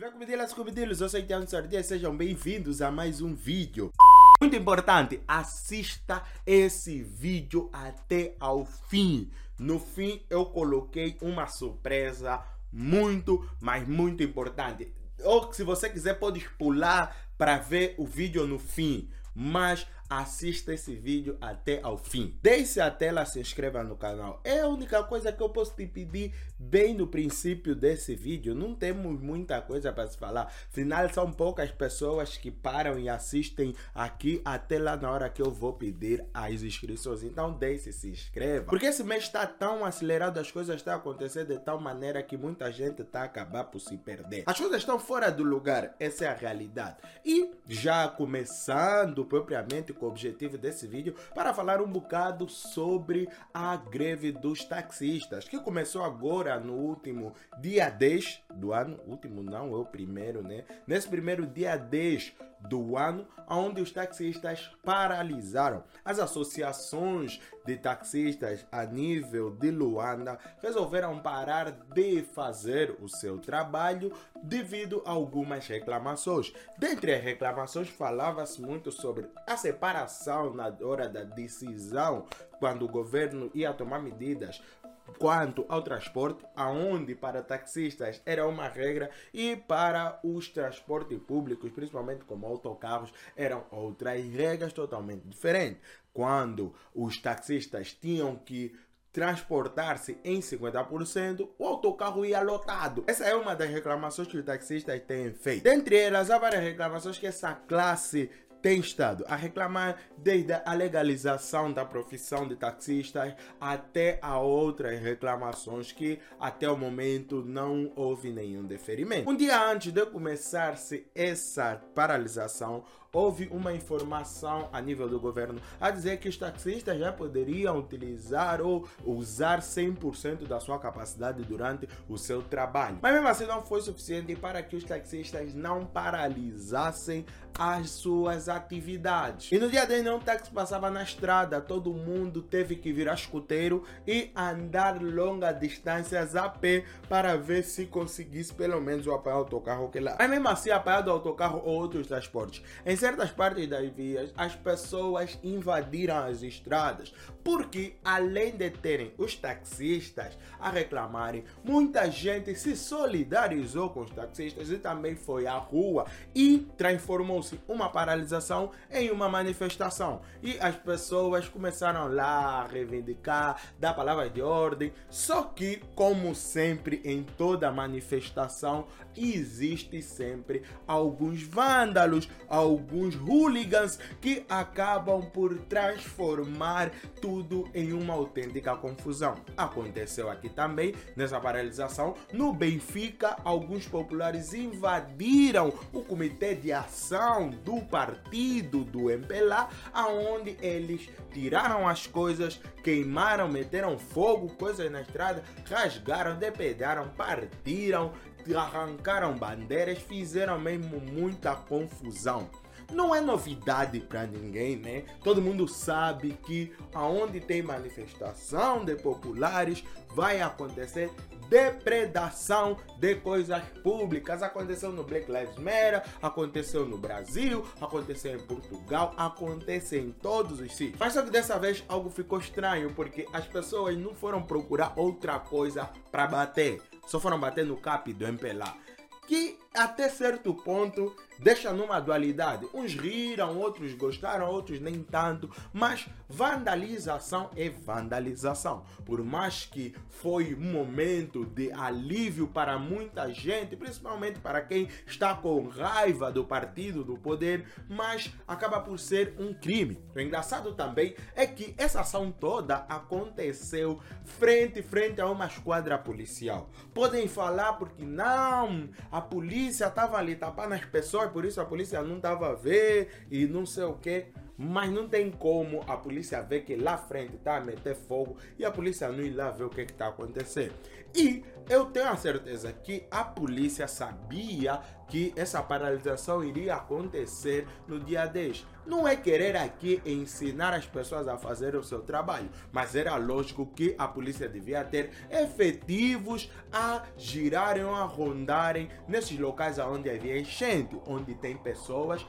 Comedilas, comedilos, eu sou Tiago Sardinha, sejam bem-vindos a mais um vídeo. Muito importante, assista esse vídeo até ao fim. No fim eu coloquei uma surpresa muito, mas muito importante. Ou se você quiser pode pular para ver o vídeo no fim, mas assista esse vídeo até ao fim. Deixe a tela, se inscreva no canal. É a única coisa que eu posso te pedir bem no princípio desse vídeo. Não temos muita coisa para se falar. Afinal, são poucas pessoas que param e assistem aqui até lá na hora que eu vou pedir as inscrições. Então deixe, se inscreva. Porque esse mês está tão acelerado, as coisas estão acontecendo de tal maneira que muita gente está acabar por se perder. As coisas estão fora do lugar, essa é a realidade. E já começando propriamente o objetivo desse vídeo para falar um bocado sobre a greve dos taxistas, que começou agora no último dia 10 do ano, último não, é o primeiro, né? Nesse primeiro dia 10 do ano, onde os taxistas paralisaram. As associações de taxistas a nível de Luanda resolveram parar de fazer o seu trabalho devido a algumas reclamações. Dentre as reclamações, falava-se muito sobre a separação na hora da decisão, quando o governo ia tomar medidas quanto ao transporte, aonde para taxistas era uma regra e para os transportes públicos, principalmente como autocarros, eram outras regras totalmente diferentes. Quando os taxistas tinham que transportar-se em 50%, o autocarro ia lotado. Essa é uma das reclamações que os taxistas têm feito. Dentre elas, há várias reclamações que essa classe tem estado a reclamar desde a legalização da profissão de taxistas até a outras reclamações que até o momento não houve nenhum deferimento. Um dia antes de começar-se essa paralisação, houve uma informação a nível do governo a dizer que os taxistas já poderiam utilizar ou usar 100% da sua capacidade durante o seu trabalho. Mas mesmo assim não foi suficiente para que os taxistas não paralisassem as suas atividades. E no dia 10 não táxi passava na estrada, todo mundo teve que virar escuteiro e andar longas distâncias a pé para ver se conseguisse pelo menos o apanhar autocarro que lá. Mas mesmo assim apanhado autocarro ou outros transportes. Em certas partes das vias, as pessoas invadiram as estradas, porque além de terem os taxistas a reclamarem, muita gente se solidarizou com os taxistas e também foi à rua e transformou-se uma paralisação em uma manifestação. E as pessoas começaram lá a reivindicar, dar palavras de ordem, só que, como sempre em toda manifestação, existe sempre alguns vândalos, alguns alguns hooligans que acabam por transformar tudo em uma autêntica confusão. Aconteceu aqui também, nessa paralisação, no Benfica, alguns populares invadiram o comitê de ação do partido do MPLA, aonde eles tiraram as coisas, queimaram, meteram fogo, coisas na estrada, rasgaram, depedaram, partiram, arrancaram bandeiras, fizeram mesmo muita confusão não é novidade para ninguém, né? Todo mundo sabe que aonde tem manifestação de populares vai acontecer depredação de coisas públicas. Aconteceu no Black Lives Matter, aconteceu no Brasil, aconteceu em Portugal, acontece em todos os sítios. Mas só que dessa vez algo ficou estranho porque as pessoas não foram procurar outra coisa para bater, só foram bater no cap do MPLA. Que até certo ponto deixa numa dualidade. Uns riram, outros gostaram, outros nem tanto, mas vandalização é vandalização. Por mais que foi um momento de alívio para muita gente, principalmente para quem está com raiva do partido do poder, mas acaba por ser um crime. O engraçado também é que essa ação toda aconteceu frente frente a uma esquadra policial. Podem falar porque não, a polícia estava ali tapando as pessoas, por isso a polícia não estava a ver e não sei o que. mas não tem como a polícia ver que lá frente está a meter fogo e a polícia não ir lá ver o que está acontecendo. E eu tenho a certeza que a polícia sabia que essa paralisação iria acontecer no dia 10. Não é querer aqui ensinar as pessoas a fazer o seu trabalho, mas era lógico que a polícia devia ter efetivos a girarem ou a rondarem nesses locais onde havia enchente, onde tem pessoas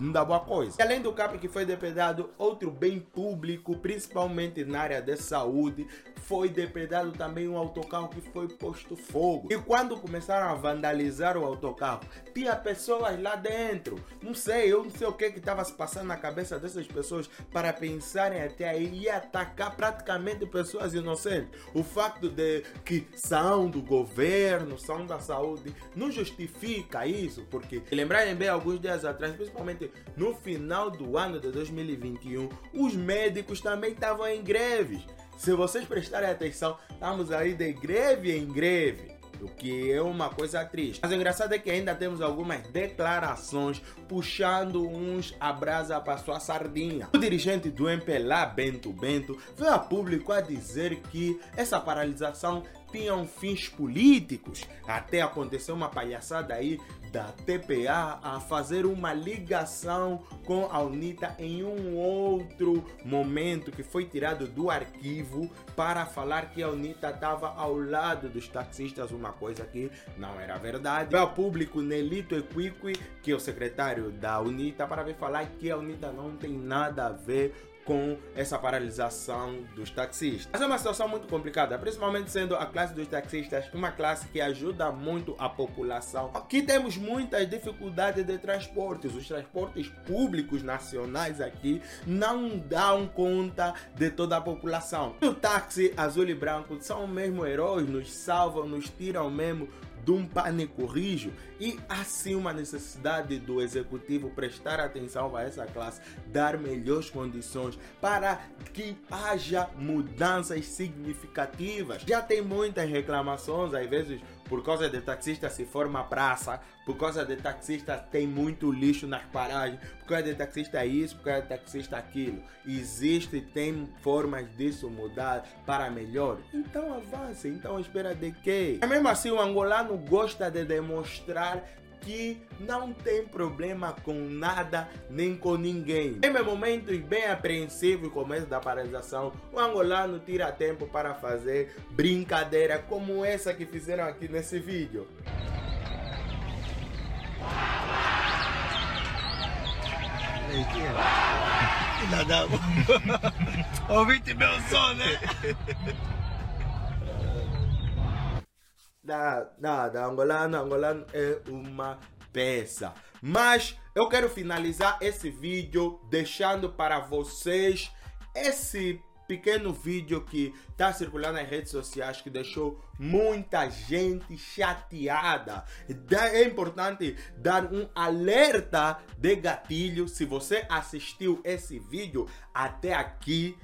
não dá boa coisa. E além do CAP que foi depredado, outro bem público, principalmente na área de saúde, foi depredado também um autocarro que foi posto fogo. E quando começaram a vandalizar o autocarro, tinha pessoas lá dentro. Não sei, eu não sei o que estava se passando na cabeça dessas pessoas para pensarem até aí e atacar praticamente pessoas inocentes. O facto de que são do governo, são da saúde, não justifica isso, porque lembrarem bem alguns dias atrás, principalmente principalmente no final do ano de 2021, os médicos também estavam em greves. Se vocês prestarem atenção, estamos aí de greve em greve o que é uma coisa triste. Mas o engraçado é que ainda temos algumas declarações puxando uns a brasa para sua sardinha. O dirigente do MPLA, Bento Bento, veio a público a dizer que essa paralisação tinham fins políticos. Até aconteceu uma palhaçada aí da TPA a fazer uma ligação com a UNITA em um outro momento que foi tirado do arquivo para falar que a UNITA estava ao lado dos taxistas, uma coisa que não era verdade. Veio ao público Nelito Equiqui, que é o secretário da UNITA, para ver falar que a UNITA não tem nada a ver com essa paralisação dos taxistas. Mas é uma situação muito complicada, principalmente sendo a classe dos taxistas uma classe que ajuda muito a população. Aqui temos muitas dificuldades de transportes. Os transportes públicos nacionais aqui não dão conta de toda a população. O táxi azul e branco são mesmo heróis, nos salvam, nos tiram mesmo de um pânico rijo e assim uma necessidade do executivo prestar atenção a essa classe, dar melhores condições para que haja mudanças significativas. Já tem muitas reclamações, às vezes por causa de taxista se forma praça, por causa de taxista tem muito lixo nas paragens, por causa de taxista isso, por causa de taxista aquilo. Existe tem formas disso mudar para melhor. Então avance, então espera de quê? Mesmo assim o angolano gosta de demonstrar que não tem problema com nada nem com ninguém. Em momentos bem apreensivos, começo da paralisação, o angolano tira tempo para fazer brincadeira como essa que fizeram aqui nesse vídeo. Filha Ouvinte meu som, né? Nada, nada, angolano, angolano é uma peça. Mas eu quero finalizar esse vídeo deixando para vocês esse pequeno vídeo que está circulando nas redes sociais que deixou muita gente chateada. É importante dar um alerta de gatilho. Se você assistiu esse vídeo até aqui,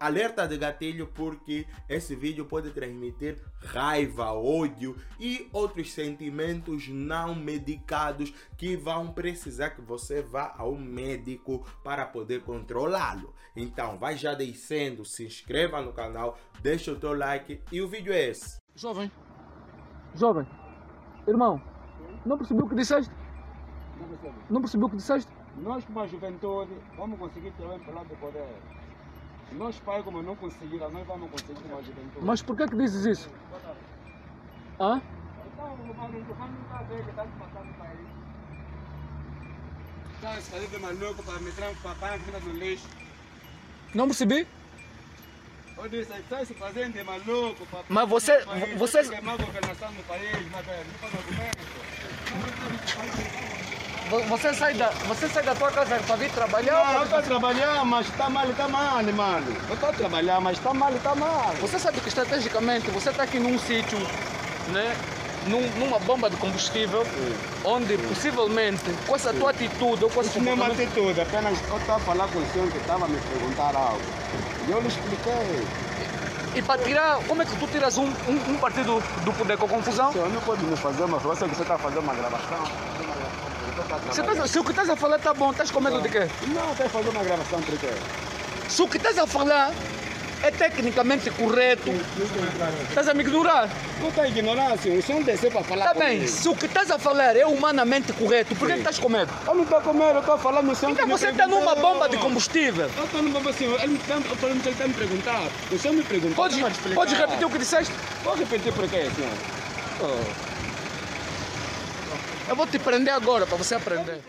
Alerta de gatilho porque esse vídeo pode transmitir raiva, ódio e outros sentimentos não medicados que vão precisar que você vá ao médico para poder controlá-lo. Então, vai já descendo, se inscreva no canal, deixa o teu like e o vídeo é esse. Jovem, jovem, irmão, não percebeu o que disseste? Não percebo. Não percebeu o que disseste? Nós, como a juventude, vamos conseguir ter um plano de poder. Nós, pais, como não conseguiram, nós vamos conseguir a juventude. Mas por que que dizes isso? Hã? Então, mano, o não está a ver que está se passando. Está a fazer de maluco para me tirar para para a vida do lixo. Não percebi? Maluco para Mas você- você- Você sai da, você sai da tua casa para vir trabalhar? Não, eu ou estou a trabalhar, mas está mal, está mal, mano. Eu estou a trabalhar, mas está mal, está mal. Você sabe que estrategicamente você está aqui num sítio, né? Num- numa bomba de combustível, onde possivelmente com essa tua atitude ou com esse Isso não é comportamento, atitude, apenas eu estava a falar com o senhor que estava a me perguntar algo. E eu lhe expliquei. e para tirar, como é que tu tiras um, um, um partido do poder com confusão? Senhor não pode me fazer uma você que você está gravação. fazer uma gravação. Você tá- se o que estás a falar tá bom, estás com medo de quê? Não, até fazer uma gravação por quê? Se o que estás a falar é tecnicamente correto, estás a me ignorar. Não está ignorância, o senhor desceu para falar Tá bem, comigo. se o que estás a falar é humanamente correto, por que estás com medo? Eu não estou com medo, eu estou falando o senhor Então você está numa bomba de combustível. Eu estou numa bomba assim, ele está está me perguntar. O senhor me perguntou. Podes, vou explicar. podes repetir o que disseste? Pode repetir por quê, senhor? Eu vou te prender agora para você aprender.